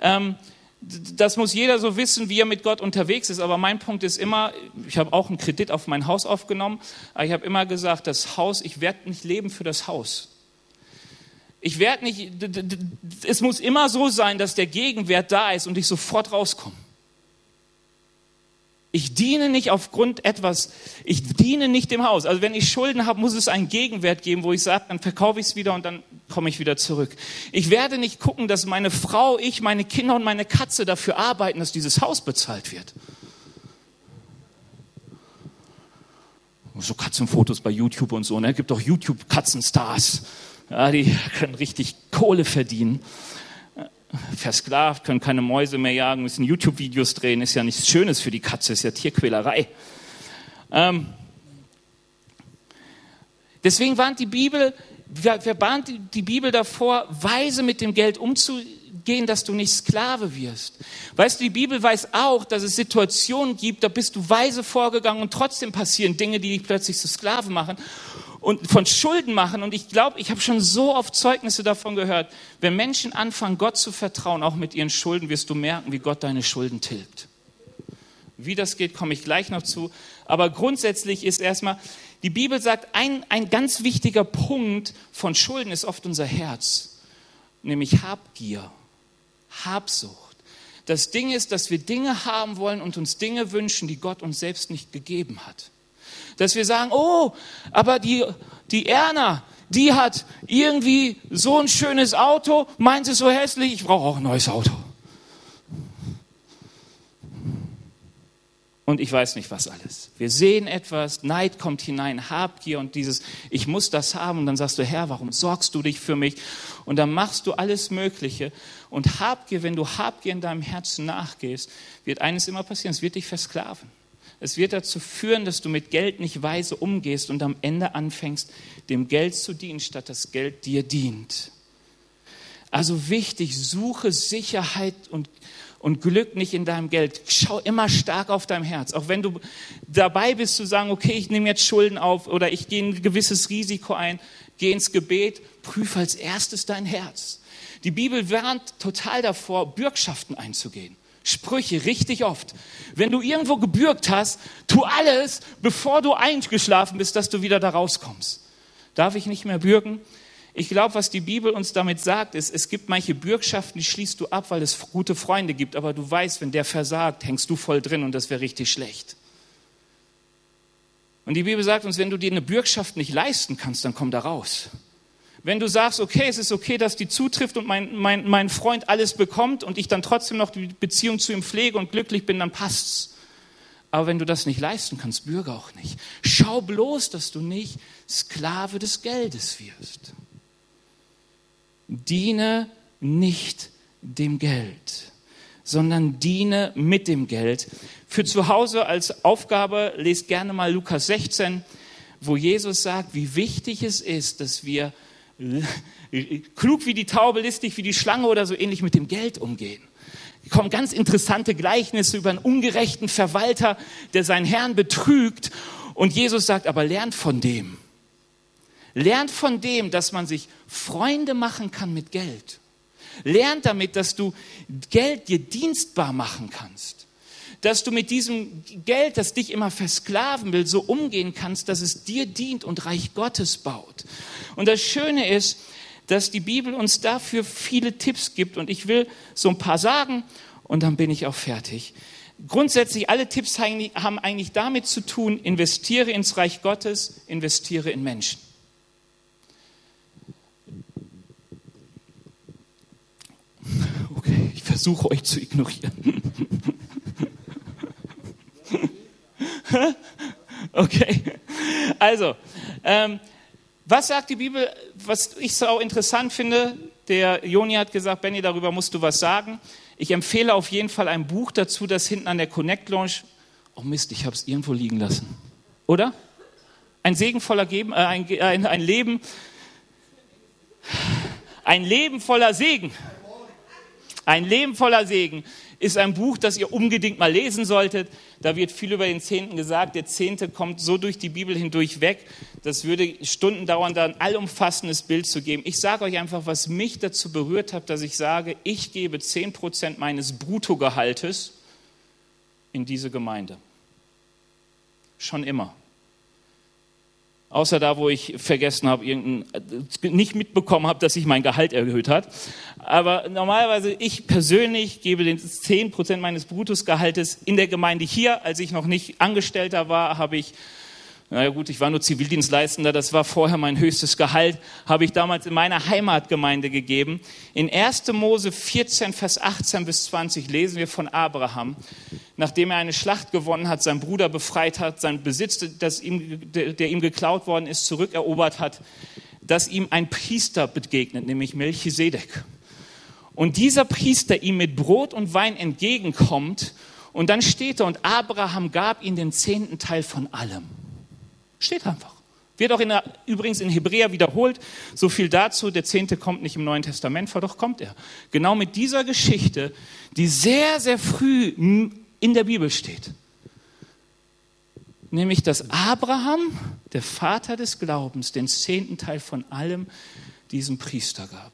S2: ähm, das muss jeder so wissen, wie er mit Gott unterwegs ist. Aber mein Punkt ist immer, ich habe auch einen Kredit auf mein Haus aufgenommen, aber ich habe immer gesagt, das Haus, ich werde nicht leben für das Haus. Ich werde nicht, es muss immer so sein, dass der Gegenwert da ist und ich sofort rauskomme. Ich diene nicht aufgrund etwas, ich diene nicht dem Haus. Also wenn ich Schulden habe, muss es einen Gegenwert geben, wo ich sage, dann verkaufe ich es wieder und dann komme ich wieder zurück. Ich werde nicht gucken, dass meine Frau, ich, meine Kinder und meine Katze dafür arbeiten, dass dieses Haus bezahlt wird. So Katzenfotos bei YouTube und so, ne? Gibt doch YouTube-Katzenstars. Ja, die können richtig Kohle verdienen versklavt, können keine Mäuse mehr jagen, müssen YouTube-Videos drehen, ist ja nichts Schönes für die Katze, ist ja Tierquälerei. Ähm, deswegen warnt die Bibel, verbannt die Bibel davor, weise mit dem Geld umzugehen, dass du nicht Sklave wirst. Weißt du, die Bibel weiß auch, dass es Situationen gibt, da bist du weise vorgegangen und trotzdem passieren Dinge, die dich plötzlich zu Sklave machen und von Schulden machen. Und ich glaube, ich habe schon so oft Zeugnisse davon gehört. Wenn Menschen anfangen, Gott zu vertrauen, auch mit ihren Schulden, wirst du merken, wie Gott deine Schulden tilgt. Wie das geht, komme ich gleich noch zu. Aber grundsätzlich ist erstmal, die Bibel sagt, ein, ein ganz wichtiger Punkt von Schulden ist oft unser Herz, nämlich Habgier, Habsucht. Das Ding ist, dass wir Dinge haben wollen und uns Dinge wünschen, die Gott uns selbst nicht gegeben hat dass wir sagen, oh, aber die, die Erna, die hat irgendwie so ein schönes Auto, meint sie so hässlich, ich brauche auch ein neues Auto. Und ich weiß nicht was alles. Wir sehen etwas, Neid kommt hinein, Habgier und dieses, ich muss das haben. Und dann sagst du, Herr, warum sorgst du dich für mich? Und dann machst du alles Mögliche. Und Habgier, wenn du Habgier in deinem Herzen nachgehst, wird eines immer passieren, es wird dich versklaven. Es wird dazu führen, dass du mit Geld nicht weise umgehst und am Ende anfängst, dem Geld zu dienen, statt das Geld dir dient. Also wichtig, suche Sicherheit und, und Glück nicht in deinem Geld. Schau immer stark auf dein Herz. Auch wenn du dabei bist zu sagen, okay, ich nehme jetzt Schulden auf oder ich gehe ein gewisses Risiko ein, geh ins Gebet, prüfe als erstes dein Herz. Die Bibel warnt total davor, Bürgschaften einzugehen. Sprüche richtig oft. Wenn du irgendwo gebürgt hast, tu alles, bevor du eingeschlafen bist, dass du wieder da rauskommst. Darf ich nicht mehr bürgen? Ich glaube, was die Bibel uns damit sagt, ist, es gibt manche Bürgschaften, die schließt du ab, weil es gute Freunde gibt, aber du weißt, wenn der versagt, hängst du voll drin und das wäre richtig schlecht. Und die Bibel sagt uns, wenn du dir eine Bürgschaft nicht leisten kannst, dann komm da raus. Wenn du sagst, okay, es ist okay, dass die zutrifft und mein, mein, mein Freund alles bekommt und ich dann trotzdem noch die Beziehung zu ihm pflege und glücklich bin, dann passt's. Aber wenn du das nicht leisten kannst, bürge auch nicht. Schau bloß, dass du nicht Sklave des Geldes wirst. Diene nicht dem Geld, sondern diene mit dem Geld. Für zu Hause als Aufgabe lest gerne mal Lukas 16, wo Jesus sagt, wie wichtig es ist, dass wir klug wie die Taube, listig wie die Schlange oder so ähnlich mit dem Geld umgehen. Es kommen ganz interessante Gleichnisse über einen ungerechten Verwalter, der seinen Herrn betrügt. Und Jesus sagt, aber lernt von dem. Lernt von dem, dass man sich Freunde machen kann mit Geld. Lernt damit, dass du Geld dir dienstbar machen kannst. Dass du mit diesem Geld, das dich immer versklaven will, so umgehen kannst, dass es dir dient und Reich Gottes baut. Und das Schöne ist, dass die Bibel uns dafür viele Tipps gibt. Und ich will so ein paar sagen und dann bin ich auch fertig. Grundsätzlich, alle Tipps haben eigentlich damit zu tun, investiere ins Reich Gottes, investiere in Menschen. Okay, ich versuche euch zu ignorieren. okay, also, ähm, was sagt die Bibel, was ich so interessant finde? Der Joni hat gesagt, Benny, darüber musst du was sagen. Ich empfehle auf jeden Fall ein Buch dazu, das hinten an der Connect Lounge. Oh Mist, ich habe es irgendwo liegen lassen. Oder? Ein Segen voller Geben, äh, ein, ein, ein Leben, ein Leben voller Segen. Ein Leben voller Segen ist ein Buch, das ihr unbedingt mal lesen solltet. Da wird viel über den Zehnten gesagt. Der Zehnte kommt so durch die Bibel hindurch weg. Das würde Stunden dauern, da ein allumfassendes Bild zu geben. Ich sage euch einfach, was mich dazu berührt hat, dass ich sage, ich gebe zehn Prozent meines Bruttogehaltes in diese Gemeinde. Schon immer. Außer da, wo ich vergessen habe, nicht mitbekommen habe, dass sich mein Gehalt erhöht hat. Aber normalerweise, ich persönlich gebe den 10 Prozent meines Bruttosgehaltes in der Gemeinde hier. Als ich noch nicht Angestellter war, habe ich naja gut, ich war nur Zivildienstleistender, das war vorher mein höchstes Gehalt, habe ich damals in meiner Heimatgemeinde gegeben. In 1. Mose 14, Vers 18 bis 20 lesen wir von Abraham, nachdem er eine Schlacht gewonnen hat, seinen Bruder befreit hat, seinen Besitz, das ihm, der ihm geklaut worden ist, zurückerobert hat, dass ihm ein Priester begegnet, nämlich Melchisedek. Und dieser Priester ihm mit Brot und Wein entgegenkommt und dann steht er und Abraham gab ihm den zehnten Teil von allem. Steht einfach. Wird auch in der, übrigens in Hebräer wiederholt. So viel dazu. Der Zehnte kommt nicht im Neuen Testament vor, doch kommt er. Genau mit dieser Geschichte, die sehr, sehr früh in der Bibel steht. Nämlich, dass Abraham, der Vater des Glaubens, den zehnten Teil von allem diesem Priester gab.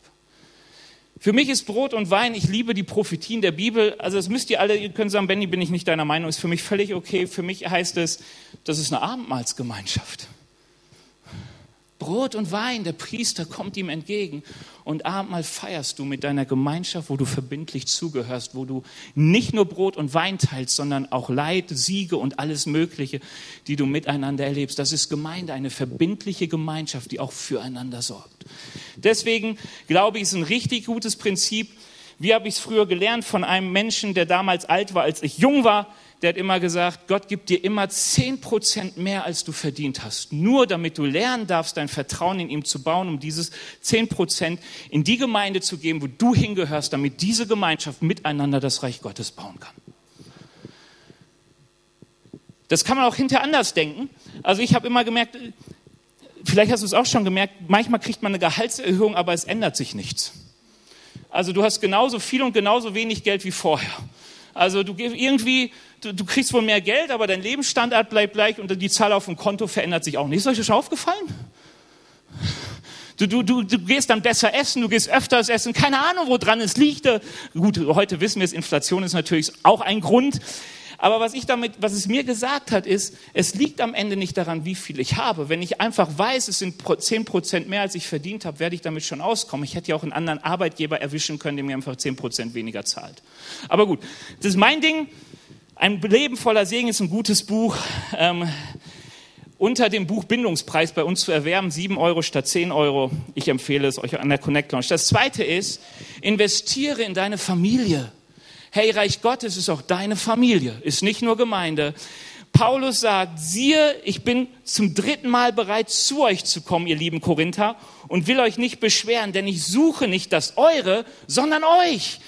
S2: Für mich ist Brot und Wein, ich liebe die Prophetien der Bibel. Also das müsst ihr alle, ihr könnt sagen, Benny, bin ich nicht deiner Meinung, ist für mich völlig okay. Für mich heißt es, das ist eine Abendmahlsgemeinschaft. Brot und Wein, der Priester kommt ihm entgegen und Abendmahl feierst du mit deiner Gemeinschaft, wo du verbindlich zugehörst, wo du nicht nur Brot und Wein teilst, sondern auch Leid, Siege und alles Mögliche, die du miteinander erlebst. Das ist Gemeinde, eine verbindliche Gemeinschaft, die auch füreinander sorgt. Deswegen glaube ich, ist ein richtig gutes Prinzip. Wie habe ich es früher gelernt von einem Menschen, der damals alt war, als ich jung war? Der hat immer gesagt, Gott gibt dir immer zehn Prozent mehr, als du verdient hast. Nur damit du lernen darfst, dein Vertrauen in ihm zu bauen, um dieses zehn Prozent in die Gemeinde zu geben, wo du hingehörst, damit diese Gemeinschaft miteinander das Reich Gottes bauen kann. Das kann man auch hinterher anders denken. Also ich habe immer gemerkt, vielleicht hast du es auch schon gemerkt, manchmal kriegt man eine Gehaltserhöhung, aber es ändert sich nichts. Also du hast genauso viel und genauso wenig Geld wie vorher. Also du irgendwie, du, du kriegst wohl mehr Geld, aber dein Lebensstandard bleibt gleich und die Zahl auf dem Konto verändert sich auch nicht. Ist euch das schon aufgefallen? Du, du, du, du gehst dann besser essen, du gehst öfters essen, keine Ahnung, woran es liegt. Gut, heute wissen wir es, Inflation ist natürlich auch ein Grund. Aber was ich damit, was es mir gesagt hat, ist, es liegt am Ende nicht daran, wie viel ich habe. Wenn ich einfach weiß, es sind zehn Prozent mehr, als ich verdient habe, werde ich damit schon auskommen. Ich hätte ja auch einen anderen Arbeitgeber erwischen können, der mir einfach zehn Prozent weniger zahlt. Aber gut, das ist mein Ding. Ein Leben voller Segen ist ein gutes Buch. Ähm, unter dem Buch Bindungspreis bei uns zu erwerben, sieben Euro statt zehn Euro. Ich empfehle es euch an der Connect Launch. Das zweite ist, investiere in deine Familie hey, Reich Gottes ist auch deine Familie, ist nicht nur Gemeinde. Paulus sagt, siehe, ich bin zum dritten Mal bereit, zu euch zu kommen, ihr lieben Korinther, und will euch nicht beschweren, denn ich suche nicht das Eure, sondern euch.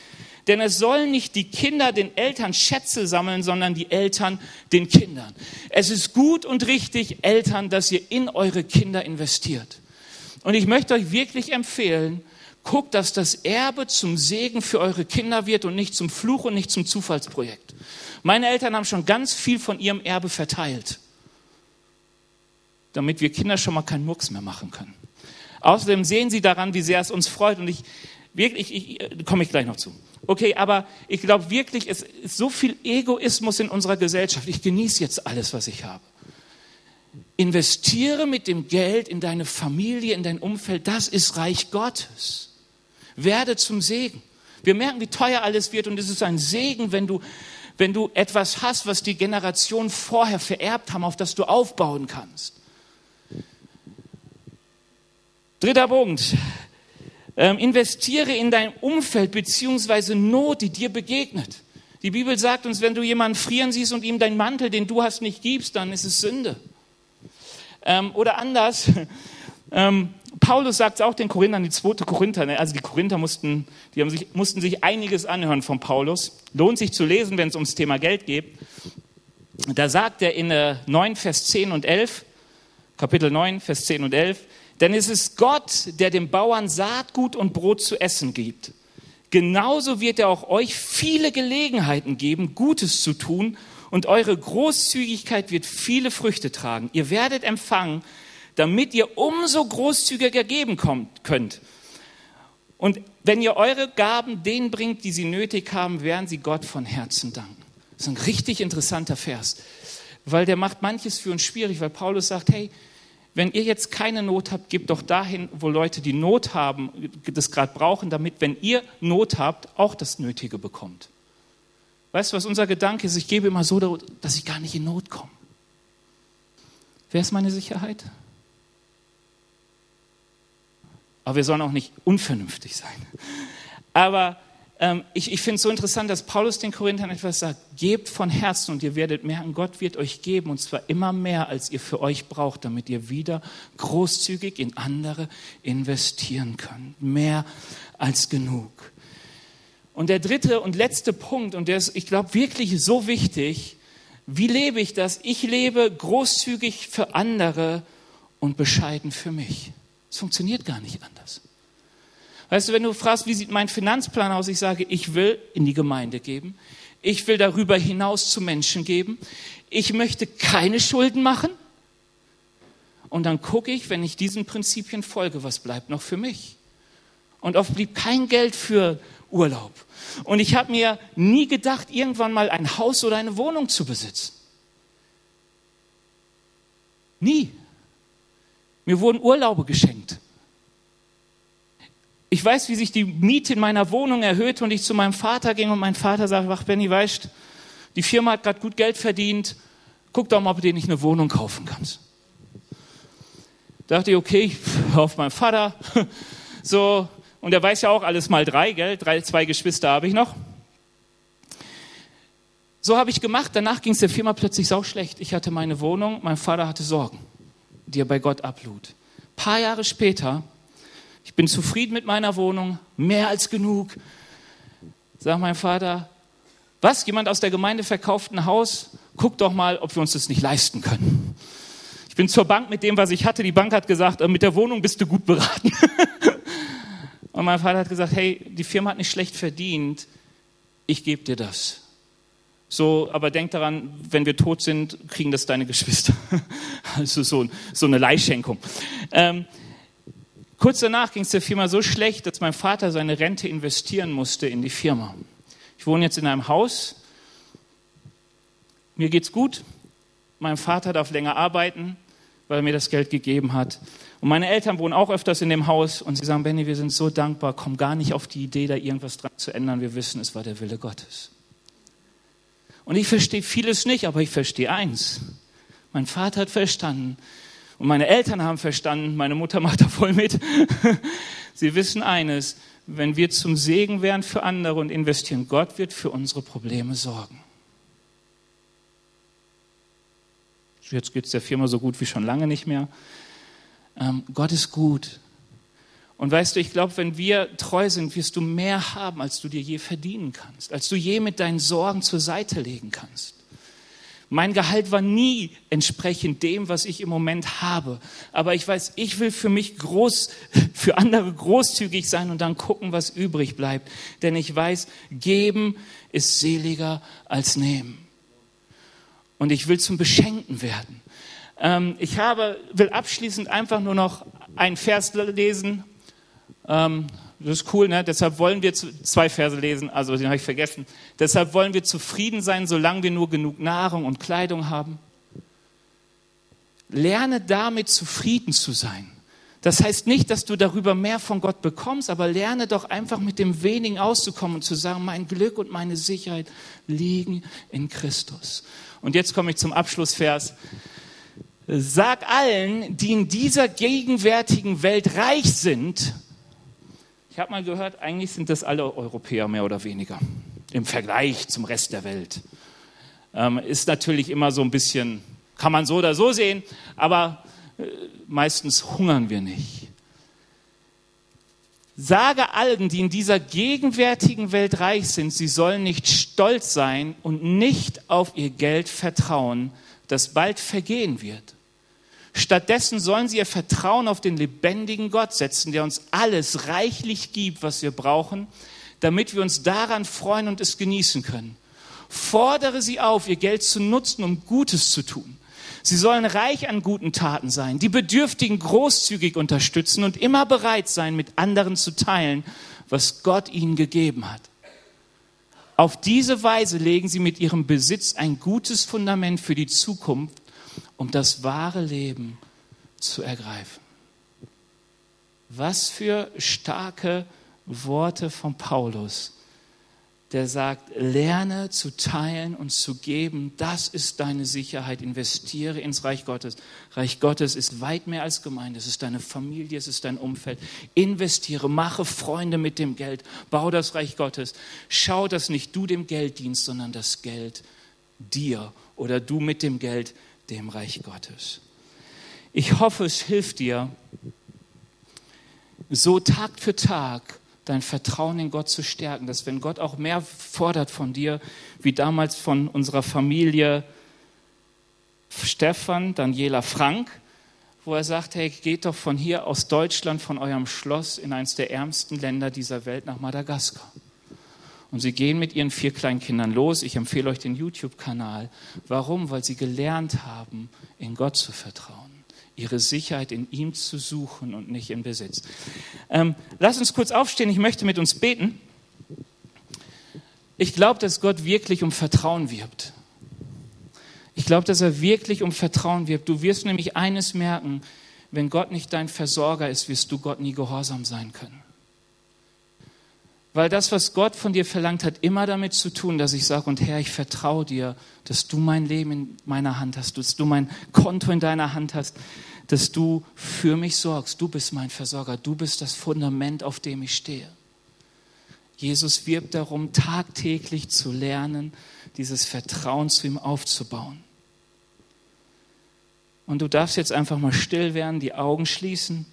S2: Denn es sollen nicht die Kinder den Eltern Schätze sammeln, sondern die Eltern den Kindern. Es ist gut und richtig, Eltern, dass ihr in eure Kinder investiert. Und ich möchte euch wirklich empfehlen, guckt, dass das Erbe zum Segen für eure Kinder wird und nicht zum Fluch und nicht zum Zufallsprojekt. Meine Eltern haben schon ganz viel von ihrem Erbe verteilt, damit wir Kinder schon mal keinen Murks mehr machen können. Außerdem sehen sie daran, wie sehr es uns freut und ich wirklich, ich, äh, komme ich gleich noch zu. Okay, aber ich glaube wirklich, es ist so viel Egoismus in unserer Gesellschaft. Ich genieße jetzt alles, was ich habe. Investiere mit dem Geld in deine Familie, in dein Umfeld. Das ist Reich Gottes. Werde zum Segen. Wir merken, wie teuer alles wird und es ist ein Segen, wenn du, wenn du etwas hast, was die Generationen vorher vererbt haben, auf das du aufbauen kannst. Dritter Punkt. Ähm, investiere in dein Umfeld beziehungsweise Not, die dir begegnet. Die Bibel sagt uns, wenn du jemanden frieren siehst und ihm deinen Mantel, den du hast, nicht gibst, dann ist es Sünde. Ähm, oder anders, ähm, Paulus sagt es auch den Korinthern, die zweite Korinther, ne? also die Korinther mussten, die haben sich, mussten sich einiges anhören von Paulus. Lohnt sich zu lesen, wenn es ums Thema Geld geht. Da sagt er in 9, äh, Vers 10 und 11, Kapitel 9, Vers 10 und 11, denn es ist Gott, der dem Bauern Saatgut und Brot zu essen gibt. Genauso wird er auch euch viele Gelegenheiten geben, Gutes zu tun und eure Großzügigkeit wird viele Früchte tragen. Ihr werdet empfangen, damit ihr umso großzügiger geben könnt. Und wenn ihr eure Gaben denen bringt, die sie nötig haben, werden sie Gott von Herzen danken. Das ist ein richtig interessanter Vers, weil der macht manches für uns schwierig, weil Paulus sagt, hey, wenn ihr jetzt keine Not habt, gebt doch dahin, wo Leute, die Not haben, das gerade brauchen, damit, wenn ihr Not habt, auch das Nötige bekommt. Weißt du, was unser Gedanke ist? Ich gebe immer so, dass ich gar nicht in Not komme. Wer ist meine Sicherheit? Aber wir sollen auch nicht unvernünftig sein. Aber ich, ich finde es so interessant, dass Paulus den Korinthern etwas sagt. Gebt von Herzen und ihr werdet merken, Gott wird euch geben und zwar immer mehr, als ihr für euch braucht, damit ihr wieder großzügig in andere investieren könnt. Mehr als genug. Und der dritte und letzte Punkt, und der ist, ich glaube, wirklich so wichtig, wie lebe ich das? Ich lebe großzügig für andere und bescheiden für mich. Es funktioniert gar nicht anders. Weißt du, wenn du fragst, wie sieht mein Finanzplan aus, ich sage, ich will in die Gemeinde geben. Ich will darüber hinaus zu Menschen geben. Ich möchte keine Schulden machen. Und dann gucke ich, wenn ich diesen Prinzipien folge, was bleibt noch für mich? Und oft blieb kein Geld für Urlaub. Und ich habe mir nie gedacht, irgendwann mal ein Haus oder eine Wohnung zu besitzen. Nie. Mir wurden Urlaube geschenkt. Ich weiß, wie sich die Miete in meiner Wohnung erhöhte und ich zu meinem Vater ging und mein Vater sagte, ach Benny, weißt, die Firma hat gerade gut Geld verdient, guck doch mal, ob du dir nicht eine Wohnung kaufen kannst. Da dachte ich, okay, ich hör auf meinen Vater. So, und er weiß ja auch alles mal drei, gell? Drei, zwei Geschwister habe ich noch. So habe ich gemacht. Danach ging es der Firma plötzlich sau schlecht. Ich hatte meine Wohnung, mein Vater hatte Sorgen die er bei Gott ablud. Ein paar Jahre später, ich bin zufrieden mit meiner Wohnung, mehr als genug. Sagt mein Vater, was? Jemand aus der Gemeinde verkauft ein Haus? Guck doch mal, ob wir uns das nicht leisten können. Ich bin zur Bank mit dem, was ich hatte. Die Bank hat gesagt, äh, mit der Wohnung bist du gut beraten. Und mein Vater hat gesagt, hey, die Firma hat nicht schlecht verdient, ich gebe dir das. So, aber denk daran, wenn wir tot sind, kriegen das deine Geschwister. Also so, so eine Leihschenkung. Ähm, kurz danach ging es der Firma so schlecht, dass mein Vater seine Rente investieren musste in die Firma. Ich wohne jetzt in einem Haus. Mir geht's gut. Mein Vater darf länger arbeiten, weil er mir das Geld gegeben hat. Und meine Eltern wohnen auch öfters in dem Haus und sie sagen, Benny, wir sind so dankbar, komm gar nicht auf die Idee, da irgendwas dran zu ändern. Wir wissen, es war der Wille Gottes. Und ich verstehe vieles nicht, aber ich verstehe eins. Mein Vater hat verstanden und meine Eltern haben verstanden, meine Mutter macht da voll mit. Sie wissen eines, wenn wir zum Segen werden für andere und investieren, Gott wird für unsere Probleme sorgen. Jetzt geht es der Firma so gut wie schon lange nicht mehr. Ähm, Gott ist gut. Und weißt du, ich glaube, wenn wir treu sind, wirst du mehr haben, als du dir je verdienen kannst, als du je mit deinen Sorgen zur Seite legen kannst. Mein Gehalt war nie entsprechend dem, was ich im Moment habe. Aber ich weiß, ich will für mich groß, für andere großzügig sein und dann gucken, was übrig bleibt. Denn ich weiß, geben ist seliger als nehmen. Und ich will zum Beschenkten werden. Ähm, ich habe, will abschließend einfach nur noch einen Vers lesen ähm, das ist cool, ne? Deshalb wollen wir zu, zwei Verse lesen, also den habe ich vergessen. Deshalb wollen wir zufrieden sein, solange wir nur genug Nahrung und Kleidung haben. Lerne damit zufrieden zu sein. Das heißt nicht, dass du darüber mehr von Gott bekommst, aber lerne doch einfach mit dem wenigen auszukommen und zu sagen, mein Glück und meine Sicherheit liegen in Christus. Und jetzt komme ich zum Abschlussvers. Sag allen, die in dieser gegenwärtigen Welt reich sind, ich habe mal gehört, eigentlich sind das alle Europäer mehr oder weniger im Vergleich zum Rest der Welt. Ähm, ist natürlich immer so ein bisschen, kann man so oder so sehen, aber äh, meistens hungern wir nicht. Sage allen, die in dieser gegenwärtigen Welt reich sind, sie sollen nicht stolz sein und nicht auf ihr Geld vertrauen, das bald vergehen wird. Stattdessen sollen sie ihr Vertrauen auf den lebendigen Gott setzen, der uns alles reichlich gibt, was wir brauchen, damit wir uns daran freuen und es genießen können. Fordere sie auf, ihr Geld zu nutzen, um Gutes zu tun. Sie sollen reich an guten Taten sein, die Bedürftigen großzügig unterstützen und immer bereit sein, mit anderen zu teilen, was Gott ihnen gegeben hat. Auf diese Weise legen sie mit ihrem Besitz ein gutes Fundament für die Zukunft um das wahre Leben zu ergreifen. Was für starke Worte von Paulus, der sagt, lerne zu teilen und zu geben, das ist deine Sicherheit, investiere ins Reich Gottes. Reich Gottes ist weit mehr als Gemeinde, es ist deine Familie, es ist dein Umfeld. Investiere, mache Freunde mit dem Geld, bau das Reich Gottes. Schau, dass nicht du dem Geld dienst, sondern das Geld dir oder du mit dem Geld dem Reich Gottes. Ich hoffe, es hilft dir, so Tag für Tag dein Vertrauen in Gott zu stärken, dass wenn Gott auch mehr fordert von dir, wie damals von unserer Familie Stefan, Daniela Frank, wo er sagt, hey, geht doch von hier aus Deutschland, von eurem Schloss in eines der ärmsten Länder dieser Welt nach Madagaskar. Und sie gehen mit ihren vier kleinen Kindern los. Ich empfehle euch den YouTube-Kanal. Warum? Weil sie gelernt haben, in Gott zu vertrauen, ihre Sicherheit in ihm zu suchen und nicht in Besitz. Ähm, lass uns kurz aufstehen. Ich möchte mit uns beten. Ich glaube, dass Gott wirklich um Vertrauen wirbt. Ich glaube, dass er wirklich um Vertrauen wirbt. Du wirst nämlich eines merken, wenn Gott nicht dein Versorger ist, wirst du Gott nie gehorsam sein können. Weil das, was Gott von dir verlangt, hat immer damit zu tun, dass ich sage, und Herr, ich vertraue dir, dass du mein Leben in meiner Hand hast, dass du mein Konto in deiner Hand hast, dass du für mich sorgst. Du bist mein Versorger, du bist das Fundament, auf dem ich stehe. Jesus wirbt darum, tagtäglich zu lernen, dieses Vertrauen zu ihm aufzubauen. Und du darfst jetzt einfach mal still werden, die Augen schließen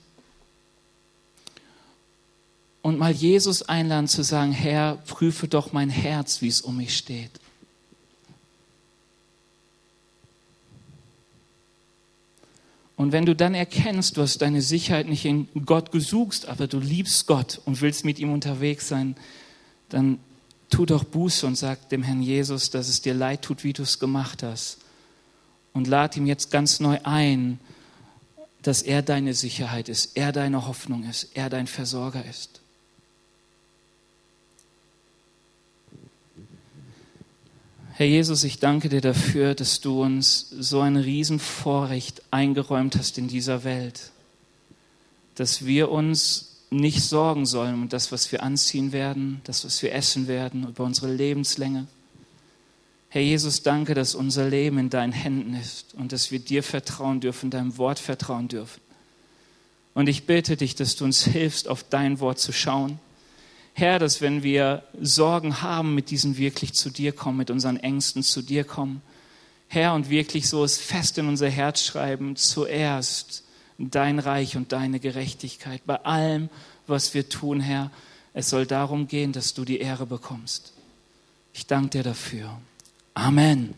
S2: und mal Jesus einladen zu sagen, Herr, prüfe doch mein Herz, wie es um mich steht. Und wenn du dann erkennst, du hast deine Sicherheit nicht in Gott gesucht, aber du liebst Gott und willst mit ihm unterwegs sein, dann tu doch Buße und sag dem Herrn Jesus, dass es dir leid tut, wie du es gemacht hast. Und lad ihm jetzt ganz neu ein, dass er deine Sicherheit ist, er deine Hoffnung ist, er dein Versorger ist. Herr Jesus, ich danke dir dafür, dass du uns so ein Riesenvorrecht eingeräumt hast in dieser Welt, dass wir uns nicht sorgen sollen um das, was wir anziehen werden, das, was wir essen werden, über unsere Lebenslänge. Herr Jesus, danke, dass unser Leben in deinen Händen ist und dass wir dir vertrauen dürfen, deinem Wort vertrauen dürfen. Und ich bitte dich, dass du uns hilfst, auf dein Wort zu schauen Herr, dass wenn wir Sorgen haben, mit diesen wirklich zu dir kommen, mit unseren Ängsten zu dir kommen. Herr, und wirklich so es fest in unser Herz schreiben, zuerst dein Reich und deine Gerechtigkeit. Bei allem, was wir tun, Herr, es soll darum gehen, dass du die Ehre bekommst. Ich danke dir dafür. Amen.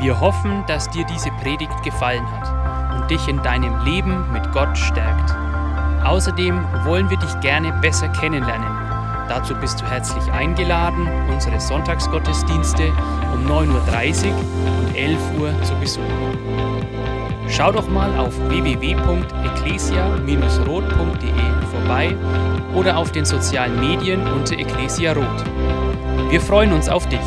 S1: Wir hoffen, dass dir diese Predigt gefallen hat und dich in deinem Leben mit Gott stärkt. Außerdem wollen wir dich gerne besser kennenlernen. Dazu bist du herzlich eingeladen, unsere Sonntagsgottesdienste um 9.30 Uhr und 11 Uhr zu besuchen. Schau doch mal auf www.ecclesia-rot.de vorbei oder auf den sozialen Medien unter Ecclesia Rot. Wir freuen uns auf dich.